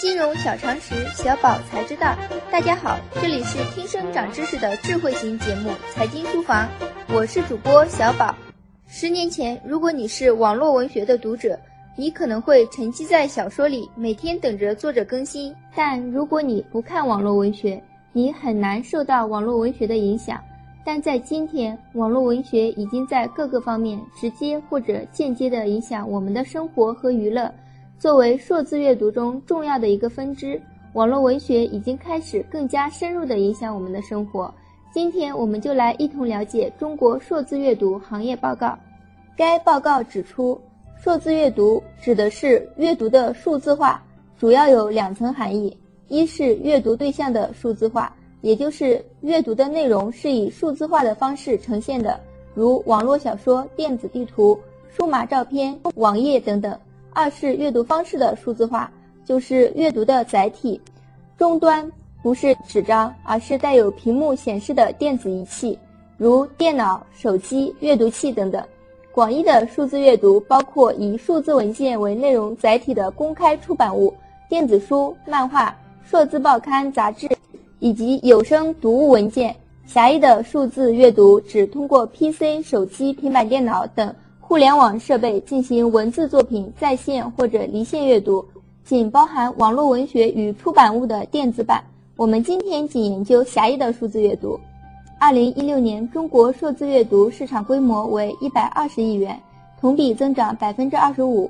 金融小常识，小宝才知道。大家好，这里是听声长知识的智慧型节目《财经书房》，我是主播小宝。十年前，如果你是网络文学的读者，你可能会沉寂在小说里，每天等着作者更新。但如果你不看网络文学，你很难受到网络文学的影响。但在今天，网络文学已经在各个方面直接或者间接地影响我们的生活和娱乐。作为数字阅读中重要的一个分支，网络文学已经开始更加深入地影响我们的生活。今天，我们就来一同了解中国数字阅读行业报告。该报告指出，数字阅读指的是阅读的数字化，主要有两层含义：一是阅读对象的数字化。也就是阅读的内容是以数字化的方式呈现的，如网络小说、电子地图、数码照片、网页等等。二是阅读方式的数字化，就是阅读的载体终端不是纸张，而是带有屏幕显示的电子仪器，如电脑、手机、阅读器等等。广义的数字阅读包括以数字文件为内容载体的公开出版物，电子书、漫画、数字报刊、杂志。以及有声读物文件。狭义的数字阅读指通过 PC、手机、平板电脑等互联网设备进行文字作品在线或者离线阅读，仅包含网络文学与出版物的电子版。我们今天仅研究狭义的数字阅读。二零一六年，中国数字阅读市场规模为一百二十亿元，同比增长百分之二十五；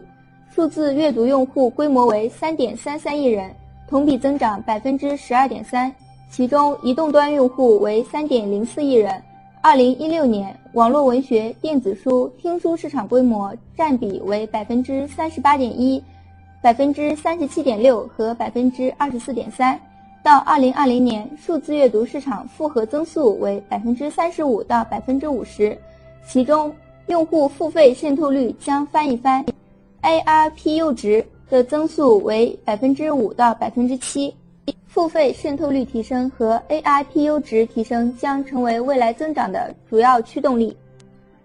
数字阅读用户规模为三点三三亿人，同比增长百分之十二点三。其中，移动端用户为三点零四亿人。二零一六年，网络文学、电子书、听书市场规模占比为百分之三十八点一、百分之三十七点六和百分之二十四点三。到二零二零年，数字阅读市场复合增速为百分之三十五到百分之五十，其中用户付费渗透率将翻一番，ARPU 值的增速为百分之五到百分之七。付费渗透率提升和 AIPU 值提升将成为未来增长的主要驱动力。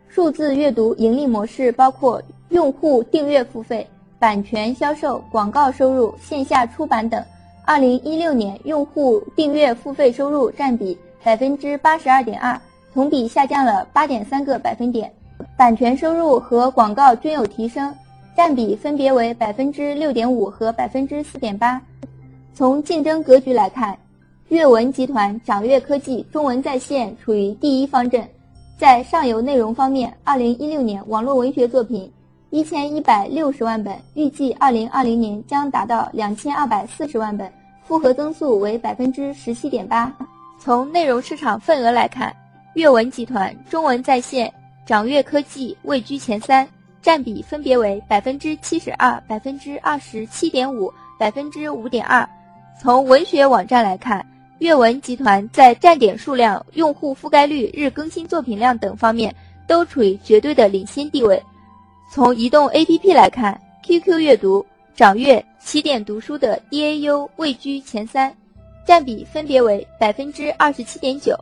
数字阅读盈利模式包括用户订阅付费、版权销售、广告收入、线下出版等。二零一六年，用户订阅付费收入占比百分之八十二点二，同比下降了八点三个百分点。版权收入和广告均有提升，占比分别为百分之六点五和百分之四点八。从竞争格局来看，阅文集团、掌阅科技、中文在线处于第一方阵。在上游内容方面，二零一六年网络文学作品一千一百六十万本，预计二零二零年将达到两千二百四十万本，复合增速为百分之十七点八。从内容市场份额来看，阅文集团、中文在线、掌阅科技位居前三，占比分别为百分之七十二、百分之二十七点五、百分之五点二。从文学网站来看，阅文集团在站点数量、用户覆盖率、日更新作品量等方面都处于绝对的领先地位。从移动 APP 来看，QQ 阅读、掌阅、起点读书的 DAU 位居前三，占比分别为百分之二十七点九、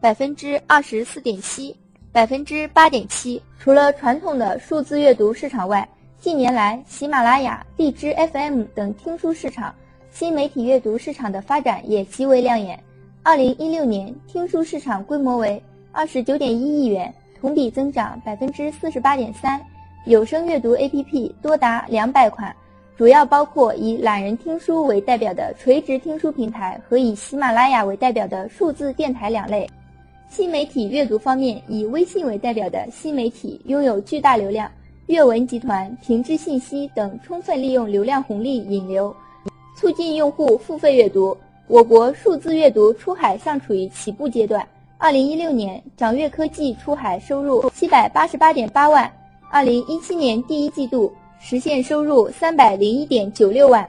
百分之二十四点七、百分之八点七。除了传统的数字阅读市场外，近年来喜马拉雅、荔枝 FM 等听书市场。新媒体阅读市场的发展也极为亮眼。二零一六年，听书市场规模为二十九点一亿元，同比增长百分之四十八点三。有声阅读 APP 多达两百款，主要包括以懒人听书为代表的垂直听书平台和以喜马拉雅为代表的数字电台两类。新媒体阅读方面，以微信为代表的新媒体拥有巨大流量，阅文集团、平治信息等充分利用流量红利引流。促进用户付费阅读。我国数字阅读出海尚处于起步阶段。二零一六年，掌阅科技出海收入七百八十八点八万，二零一七年第一季度实现收入三百零一点九六万。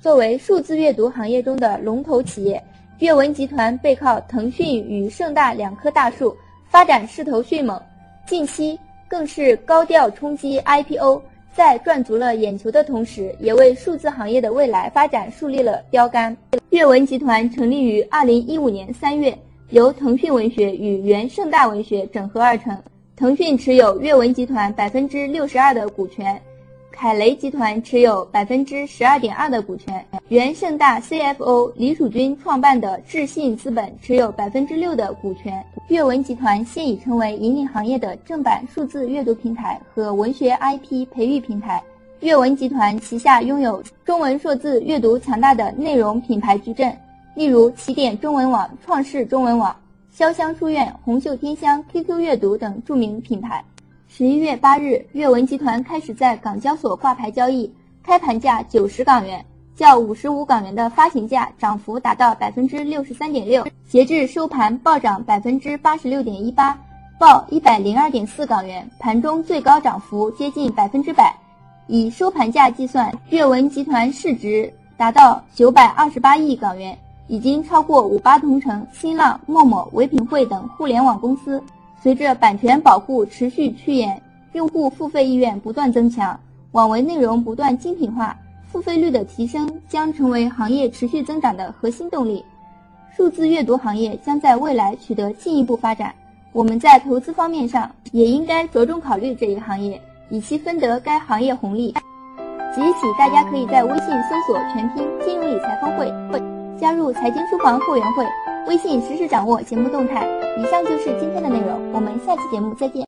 作为数字阅读行业中的龙头企业，阅文集团背靠腾讯与盛大两棵大树，发展势头迅猛，近期更是高调冲击 IPO。在赚足了眼球的同时，也为数字行业的未来发展树立了标杆。阅文集团成立于二零一五年三月，由腾讯文学与原盛大文学整合而成。腾讯持有阅文集团百分之六十二的股权，凯雷集团持有百分之十二点二的股权，原盛大 CFO 李蜀君创办的智信资本持有百分之六的股权。阅文集团现已成为引领行业的正版数字阅读平台和文学 IP 培育平台。阅文集团旗下拥有中文数字阅读强大的内容品牌矩阵，例如起点中文网、创世中文网、潇湘书院、红袖添香、QQ 阅读等著名品牌。十一月八日，阅文集团开始在港交所挂牌交易，开盘价九十港元，较五十五港元的发行价涨幅达到百分之六十三点六，截至收盘暴涨百分之八十六点一八，报一百零二点四港元，盘中最高涨幅接近百分之百。以收盘价计算，阅文集团市值达到九百二十八亿港元，已经超过五八同城、新浪、陌陌、唯品会等互联网公司。随着版权保护持续趋严，用户付费意愿不断增强，网文内容不断精品化，付费率的提升将成为行业持续增长的核心动力。数字阅读行业将在未来取得进一步发展，我们在投资方面上也应该着重考虑这一行业，以期分得该行业红利。即日起，大家可以在微信搜索全拼金融理财峰会，加入财经书房会员会。微信实时掌握节目动态。以上就是今天的内容，我们下期节目再见。